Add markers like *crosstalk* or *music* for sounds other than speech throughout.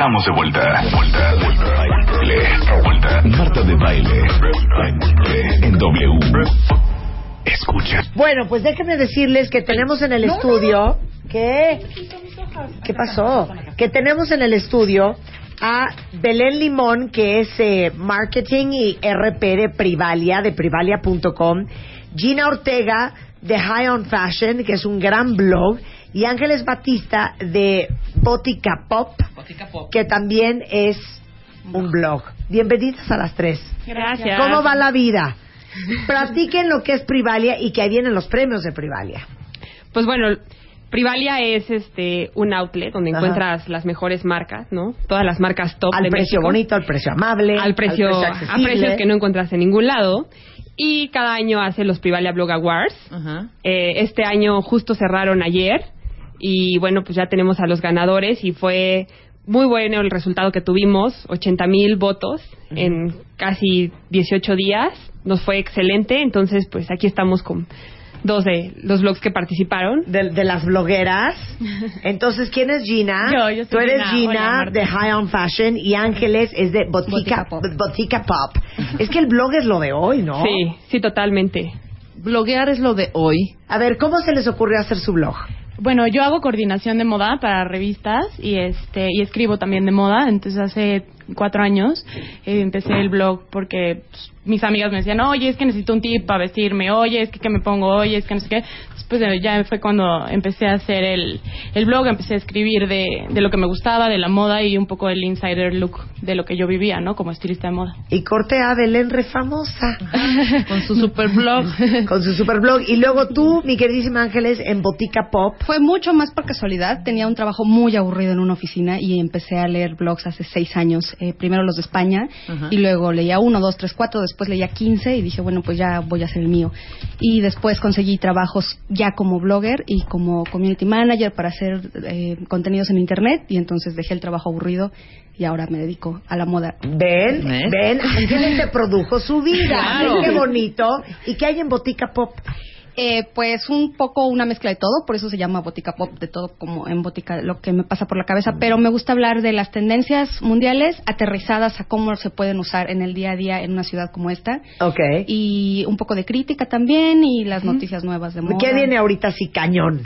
Estamos de vuelta. Vuelta, vuelta, vuelta. Marta de baile. En W. Escucha. Bueno, pues déjenme decirles que tenemos en el estudio. ¿Qué? ¿Qué pasó? Que tenemos en el estudio a Belén Limón, que es eh, marketing y RP de Privalia, de privalia.com. Gina Ortega, de High on Fashion, que es un gran blog. Y Ángeles Batista, de Botica Pop, que también es un blog. Bienvenidas a las tres. Gracias. ¿Cómo va la vida? Platiquen lo que es Privalia y que ahí vienen los premios de Privalia. Pues bueno, Privalia es este un outlet donde Ajá. encuentras las mejores marcas, ¿no? Todas las marcas top Al de precio México. bonito, al precio amable, al precio, a accesible. precios que no encuentras en ningún lado. Y cada año hace los Privalia Blog Awards. Eh, este año justo cerraron ayer y bueno, pues ya tenemos a los ganadores y fue muy bueno el resultado que tuvimos, 80 mil votos en casi 18 días, nos fue excelente, entonces pues aquí estamos con dos de los blogs que participaron. de, de las blogueras. *laughs* Entonces, ¿quién es Gina? Yo, yo soy Tú eres Gina. Gina, Hola, Marta. de High on Fashion y Ángeles es de Botica, Botica Pop. Es que el blog es lo de hoy, ¿no? Sí, sí, totalmente. Bloguear es lo de hoy. A ver, ¿cómo se les ocurrió hacer su blog? Bueno, yo hago coordinación de moda para revistas y este y escribo también de moda. Entonces hace cuatro años eh, empecé el blog porque pues, mis amigas me decían, oye, es que necesito un tip para vestirme, oye, es que qué me pongo, oye, es que no sé qué. Después eh, ya fue cuando empecé a hacer el, el blog, empecé a escribir de, de lo que me gustaba, de la moda y un poco el insider look de lo que yo vivía, ¿no? Como estilista de moda. Y corte a Belén re famosa. *laughs* Con su super blog. *laughs* Con su super blog. Y luego tú, mi queridísima Ángeles, en Botica Pop. Fue mucho más por casualidad. Tenía un trabajo muy aburrido en una oficina y empecé a leer blogs hace seis años. Eh, primero los de España y luego leía uno, dos, tres, cuatro. Después leía quince y dije, bueno, pues ya voy a hacer el mío. Y después conseguí trabajos ya como blogger y como community manager para hacer eh, contenidos en internet. Y entonces dejé el trabajo aburrido y ahora me dedico a la moda. Ven, ven, Ángeles te produjo su vida. Claro. Ven Qué bonito. ¿Y qué hay en Botica Pop? Eh, pues un poco una mezcla de todo, por eso se llama Botica Pop, de todo como en Botica, lo que me pasa por la cabeza, pero me gusta hablar de las tendencias mundiales aterrizadas a cómo se pueden usar en el día a día en una ciudad como esta. Ok. Y un poco de crítica también y las noticias nuevas de moda. ¿Qué viene ahorita así cañón?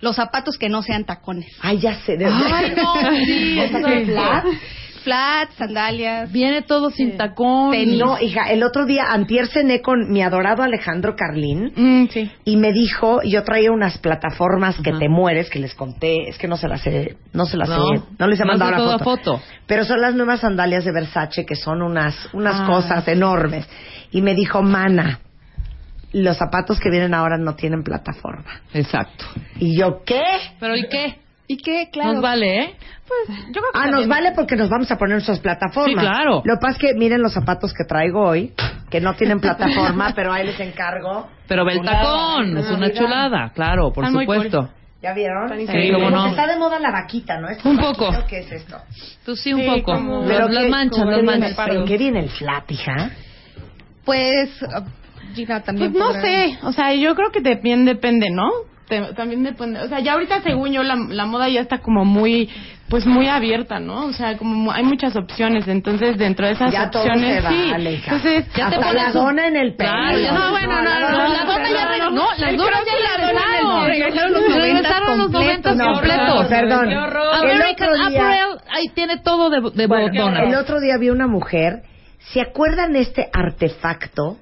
Los zapatos que no sean tacones. Ay, ya sé. de- Ay, no, *laughs* sí, O sea, eso que es. flat, flat, sandalias. Viene todo sin tacón. Tenis. No, hija, el otro día, antier cené con mi adorado Alejandro Carlín Mm, sí. y me dijo, yo traía unas plataformas que te mueres, que les conté, es que no se las he, no se las No, he, no les he no mandado la mandado foto. foto. Pero son las nuevas sandalias de Versace que son unas, unas Ah. cosas enormes. Y me dijo, mana, los zapatos que vienen ahora no tienen plataforma. Exacto. Y yo, ¿qué? ¿Pero y qué? ¿Y qué? Claro. Nos vale, ¿eh? Yo creo que Ah, nos vale porque nos vamos a poner nuestras plataformas. Sí, claro. Lo que pasa es que miren los zapatos que traigo hoy, que no tienen *laughs* plataforma, pero ahí les encargo. Pero ve el tacón, es una chulada, claro, por Están muy supuesto. ¿Ya vieron? Sí, cómo Como no. que está de moda la vaquita, ¿no? ¿Este Un poco. ¿Qué es esto? Tú sí, un Sí, poco. como- Pero las ¿qué- manchas, las manchas. ¿En qué viene el flat, hija? Pues, Gina también. Pues no podrá- sé, o sea, yo creo que también depende, ¿no? Te- también depende, o sea, ya ahorita según yo la, la moda ya está como muy, pues muy abierta, ¿no? O sea, como hay muchas opciones, entonces dentro de esas Ya todo opciones, se sí, vale, hija. entonces Ya te Hasta pones la dona en el pelo. Claro, no, bueno, no, no, la dona ya re- no, las donas ya regresaron. Regresaron los Regresaron los completos. noventas No, completos. perdón. American otro día- Apparel, ahí tiene todo de, de donas. el otro día vi una mujer. ¿Se acuerdan este artefacto?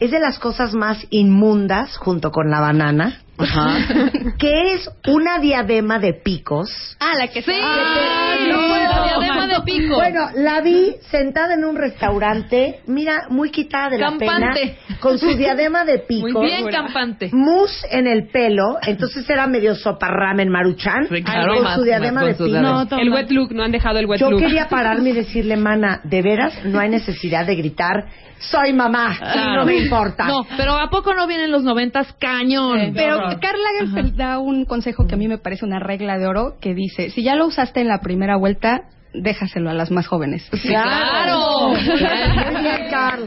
Es de las cosas más inmundas junto con la banana. Ajá. *laughs* que es una diadema de picos. Ah, la que Sí, Ah, no, la diadema de pico. Bueno, la vi sentada en un restaurante, mira, muy quitada de Campante. la pena, con su diadema de pico. Muy bien campante. Mousse en el pelo, entonces era medio sopa ramen maruchan, Sí, claro, con más- su diadema con de su pico. diadema. No, El wet look, no han dejado el wet Yo look. quería *laughs* pararme y decirle, mana, de veras no hay necesidad de gritar, soy mamá, y no me importa. No, pero ¿a poco no vienen los noventas cañón? Pero Karl Lagerfeld da un consejo que a mí me parece una regla de oro que dice, si ya lo usaste en la primera vuelta, déjaselo a las más jóvenes. ¡Claro! Muy bien, Carl.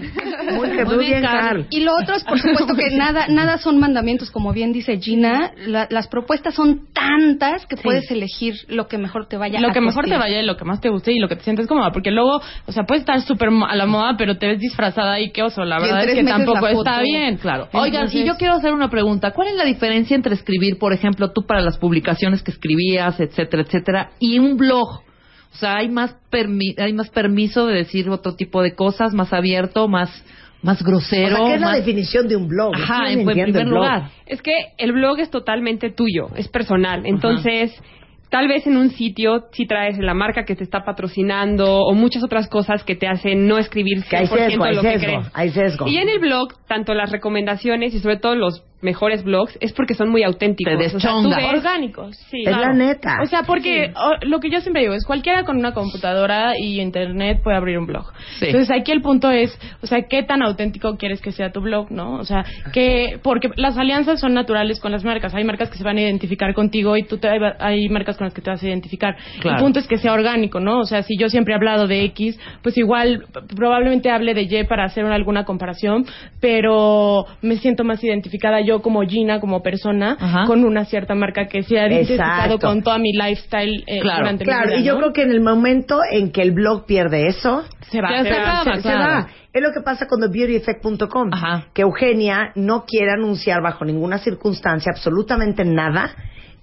Muy, muy Muy bien, Carl. Carl. Y lo otro es, por supuesto, que *laughs* nada, nada son mandamientos, como bien dice Gina. La- las propuestas son tantas que puedes elegir lo que mejor te vaya lo a que mejor te vaya y lo que más te guste y lo que te sientes cómoda porque luego o sea puedes estar súper mo- a la moda pero te ves disfrazada y qué oso la verdad es que tampoco está bien Claro. Oigan, Entonces- y yo quiero hacer una pregunta. ¿Cuál es la diferencia entre escribir, por ejemplo, tú para las publicaciones que escribías, etcétera, etcétera, y un blog? O sea, hay más permi- hay más permiso de decir otro tipo de cosas, más abierto, más más O grosero, sea, ¿qué es la definición de un blog? Que Ajá, en, primer blog. lugar. Es que el blog es totalmente tuyo, es personal. Entonces, tal vez en un sitio sí traes la marca que te está patrocinando o muchas otras cosas que te hacen no escribir 100% Que hay sesgo, hay lo que sesgo, crees. hay sesgo. Y en el blog, tanto las recomendaciones y sobre todo los mejores blogs es porque son muy auténticos. Te O sea, orgánicos sí Es la neta. o sea porque o- lo que yo siempre digo es cualquiera con una computadora y internet puede abrir un blog Sí. entonces aquí el punto es o sea qué tan auténtico quieres que sea tu blog no o sea que porque las alianzas son naturales con las marcas hay marcas que se van a identificar contigo y tú te, hay marcas con las que te vas a identificar Claro. el punto es que sea orgánico no o sea si yo siempre he hablado de X pues igual probablemente hable de Y para hacer alguna comparación pero me siento más identificada yo como Gina como persona Ajá. con una cierta marca que se ha identificado con toda mi lifestyle eh, Claro. durante mi Claro, vida, y yo ¿no? creo que en el momento en que el blog pierde eso, se va, se se va. acaba, se, se claro. va. Es lo que pasa con TheBeautyEffect.com. Ajá. Que Eugenia no quiere anunciar bajo ninguna circunstancia absolutamente nada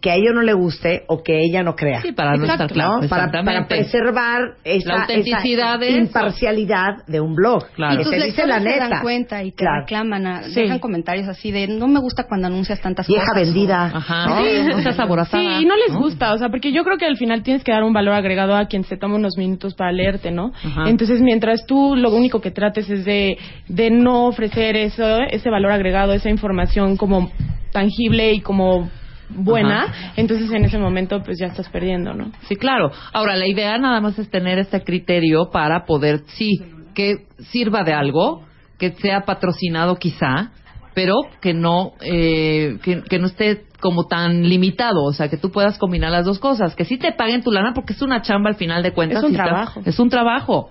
que a ella no le guste o que ella no crea. Sí, para no estar ¿no? claro. Para, preservar esa, La autenticidad esa de eso. imparcialidad de un blog. Claro. Y tus dice la se dan cuenta y te Claro. reclaman, a- Sí. dejan comentarios así de no me gusta cuando anuncias tantas Vieja cosas. vendida. Ajá. ¿no? Sí, no seas aborazada. *laughs* Sí, y no les gusta, o sea, porque yo creo que al final tienes que dar un valor agregado a quien se toma unos minutos para leerte, ¿no? Ajá. Entonces, mientras tú lo único que trates es de, de no ofrecer eso, ese valor agregado, esa información como tangible y como buena, Ajá. entonces en ese momento pues ya estás perdiendo, ¿no? Sí, claro. Ahora, la idea nada más es tener este criterio para poder, sí, que sirva de algo, que sea patrocinado quizá, pero que no, eh, que, que no esté como tan limitado, o sea, que tú puedas combinar las dos cosas, que sí te paguen tu lana porque es una chamba al final de cuentas. Es un está- trabajo. es un trabajo.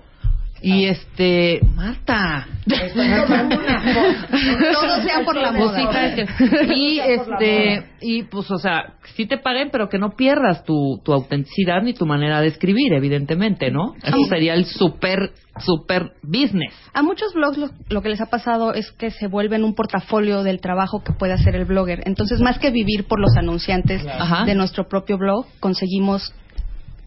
Y este, Marta. Todo sea por la que- y este y pues o sea sí te paguen pero que no pierdas tu, tu autenticidad ni tu manera de escribir evidentemente no eso sería el super super business. A muchos blogs lo, lo que les ha pasado es que se vuelven un portafolio del trabajo que puede hacer el blogger. Entonces, más que vivir por los anunciantes de nuestro propio blog, conseguimos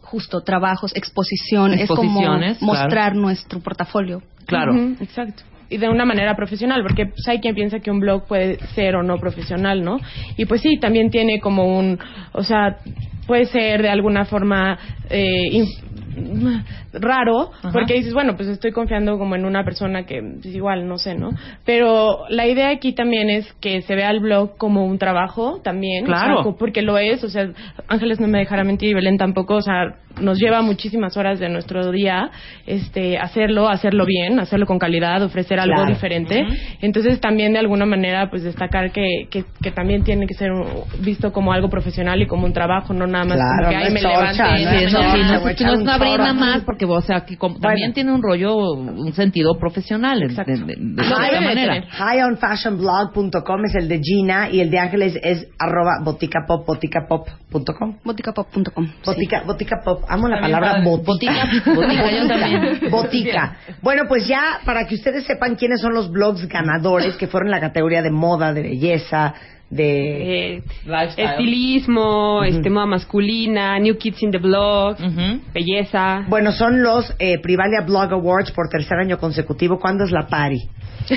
justo trabajos, exposición, Exposiciones, es como claro. mostrar nuestro portafolio. claro exacto. Y de una manera profesional, porque pues, hay quien piensa que un blog puede ser o no profesional, ¿no? Y pues sí, también tiene como un, o sea, puede ser de alguna forma eh, raro, Ajá. porque dices, bueno, pues estoy confiando como en una persona que pues, igual, no sé, ¿no? Pero la idea aquí también es que se vea el blog como un trabajo también, o sea, Claro. porque lo es, o sea, Ángeles no me dejará mentir y Belén tampoco, o sea, nos lleva muchísimas horas de nuestro día este hacerlo, hacerlo bien, hacerlo con calidad, ofrecer algo Claro. diferente. Entonces también de alguna manera pues destacar que, que, que también tiene que ser visto como algo profesional y como un trabajo, no nada más Claro, como que ay es me no Sí, es no, no, es no brina más porque o sea que como- también Bueno. tiene un rollo un sentido profesional de, Exacto. de- de- de de manera. High-on-fashion-blog.com es el de Gina y el de Ángeles es arroba boticapop, boticapop.com. Boticapop.com. Botica, botica pop. Amo la palabra botica. Botica, botica, yo también. *laughs* Botica. Bueno, pues ya para que ustedes sepan quiénes son los blogs ganadores que fueron en la categoría de moda, de belleza, de Eh, estilismo, este, moda masculina, New Kids in the Blog, Ujú. belleza. bueno, son los eh, Privalia Blog Awards por tercer año consecutivo. ¿Cuándo es la party?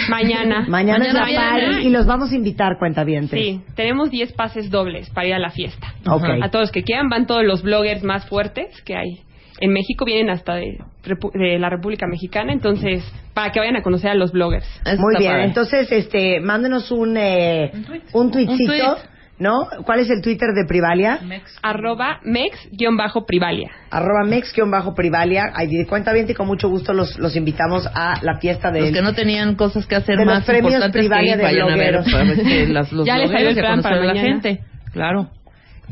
Mañana. *laughs* Mañana, es la party y los vamos a invitar, cuentavientes. Sí, tenemos 10 pases dobles para ir a la fiesta. A todos los que quieran, van todos los bloggers más fuertes que hay en México, vienen hasta de, Repu- de la República Mexicana, entonces, para que vayan a conocer a los bloggers. Muy bien, entonces, este, mándenos un, eh, un tuitcito, Un tuit. ¿no? ¿Cuál es el Twitter de Privalia? Arroba mex-privalia. Arroba mex-privalia. Ahí de cuenta bien y con mucho gusto los, los invitamos a la fiesta de Los que no tenían cosas que hacer de los más premios importantes que Privalia de ver, blogueros. ver que las, los *laughs* Ya les blogueros el plan para la gente. Claro.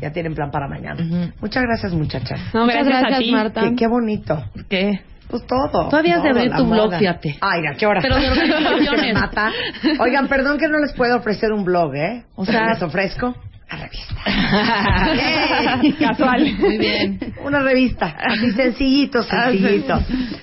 Ya tienen plan para mañana. Muchas gracias, muchachas. No, Muchas gracias, gracias, a ti. Marta. Qué, qué bonito. ¿Qué? Pues todo. Todavía has de abrir tu blog, fíjate. Ay, ¿a qué hora? Pero de *laughs* organizaciones. Se mata. Oigan, perdón que no les puedo ofrecer un blog, ¿eh? O sea, sea- les ofrezco la revista. *laughs* Casual. Muy bien. Una revista, así sencillito, *laughs* sencillito.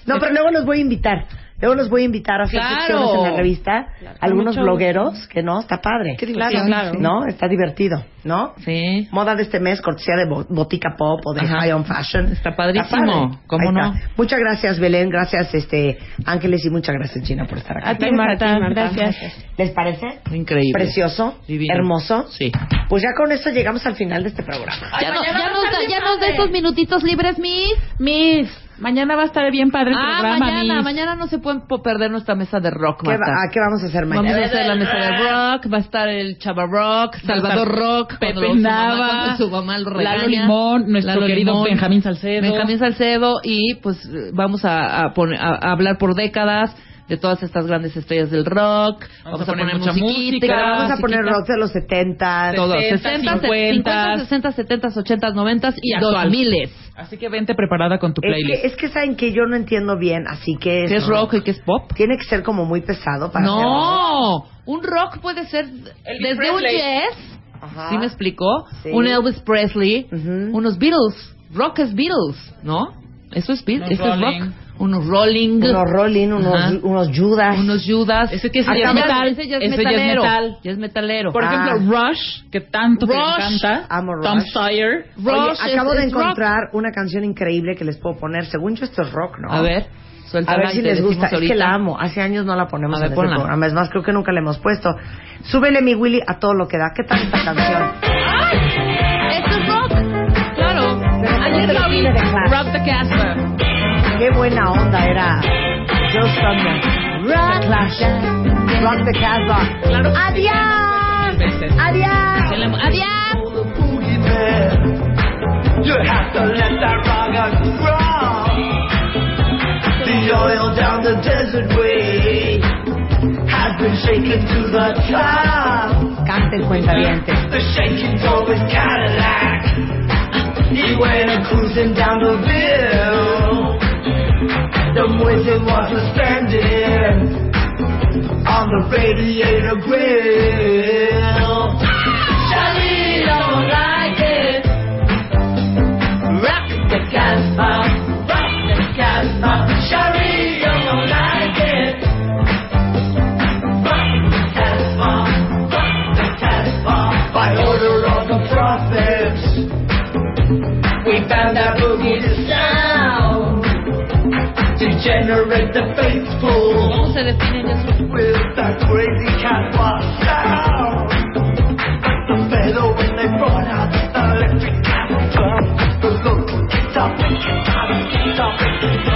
No, pero luego los voy a invitar. Luego los voy a invitar a hacer Claro. secciones en la revista. Algunos blogueros, que no, está padre. Claro, claro. ¿No? Está divertido, ¿no? Sí. Moda de este mes, cortesía de Bo- Botica Pop o de Ajá. High on Fashion. Está padrísimo. ¿Cómo Ahí no? está. Muchas gracias, Belén. Gracias, este Ángeles. Y muchas gracias, Gina, por estar A aquí. ti, Marta. Gracias. ¿Les parece? Increíble. Precioso, Divino. hermoso. Sí. Pues ya con esto llegamos al final de este programa. Ya, no- ya nos, da, ya nos da esos minutitos libres, Miss. Miss, mañana va a estar bien padre el Ah, programa, mañana, mañana no se pueden perder nuestra mesa de rock, ¿Qué, Marta. va- ah, ¿Qué vamos a hacer mañana? Vamos a hacer la mesa de rock, va a estar el Chava Rock, Salvador Rock, Pepe cuando su mamá- Nava, su mamá lo regaña. Lalo Limón, nuestro Lalo querido Limón, Benjamín Salcedo. Benjamín Salcedo y pues vamos a, a poner- a- a hablar por décadas de todas estas grandes estrellas del rock. Vamos, a a, poner poner, mucha musiquita, Pero vamos a poner rock de los 70. Todo, 60, 60, 50, 60, 70, 80, 90 y, Y actual. 2000. Así que vente preparada con tu Es playlist. que, es que saben que yo no entiendo bien, así que... ¿Qué es rock y qué es pop? Tiene que ser como muy pesado para. No, un rock puede ser desde un jazz, Ajá. ¿sí me explicó? Sí. Un Elvis Presley, Ujú. unos Beatles, rock es Beatles, ¿no? Eso es Unos eso es rock. Unos Rolling, Unos Rolling, unos, Ajá. unos Judas. unos Judas. Ese que Ah, ya es metal, ese ya es ese ya es metalero. metal. Ya es metalero. Por Ah. ejemplo, Rush, que tanto te Rush. encanta. Amo Tom Rush. Sawyer. Oye, Rush es- acabo de es rock. encontrar una canción increíble que les puedo poner. Según yo, esto es rock, ¿no? A ver, suéltala A ver si les gusta. Es que la amo. Hace años no la ponemos ver, en este ponla. programa. Es más, creo que nunca la hemos puesto. Súbele mi Willy a todo lo que da. ¿Qué tal esta canción? Esto es de Clash? Rock the Casbah. Qué buena onda era. Joe Strummer. Rock the Clash. Rock the Casbah. Claro. ¡Adiós! ¡Adiós! Adiós. You have to let that rock grow. The oil down the desert way has been shaken to the top. Canta el cuentaviente. The shaking's always Cadillac. Cruising down the bill. The wizard was suspended on the radiator grill. Charlie don't like it. Rock the Casbah, rock the Casbah. Charlie don't like it. Rock the Casbah, rock the Casbah. By order of the prophets, anything with that crazy cat was down. The when they brought out the electric the.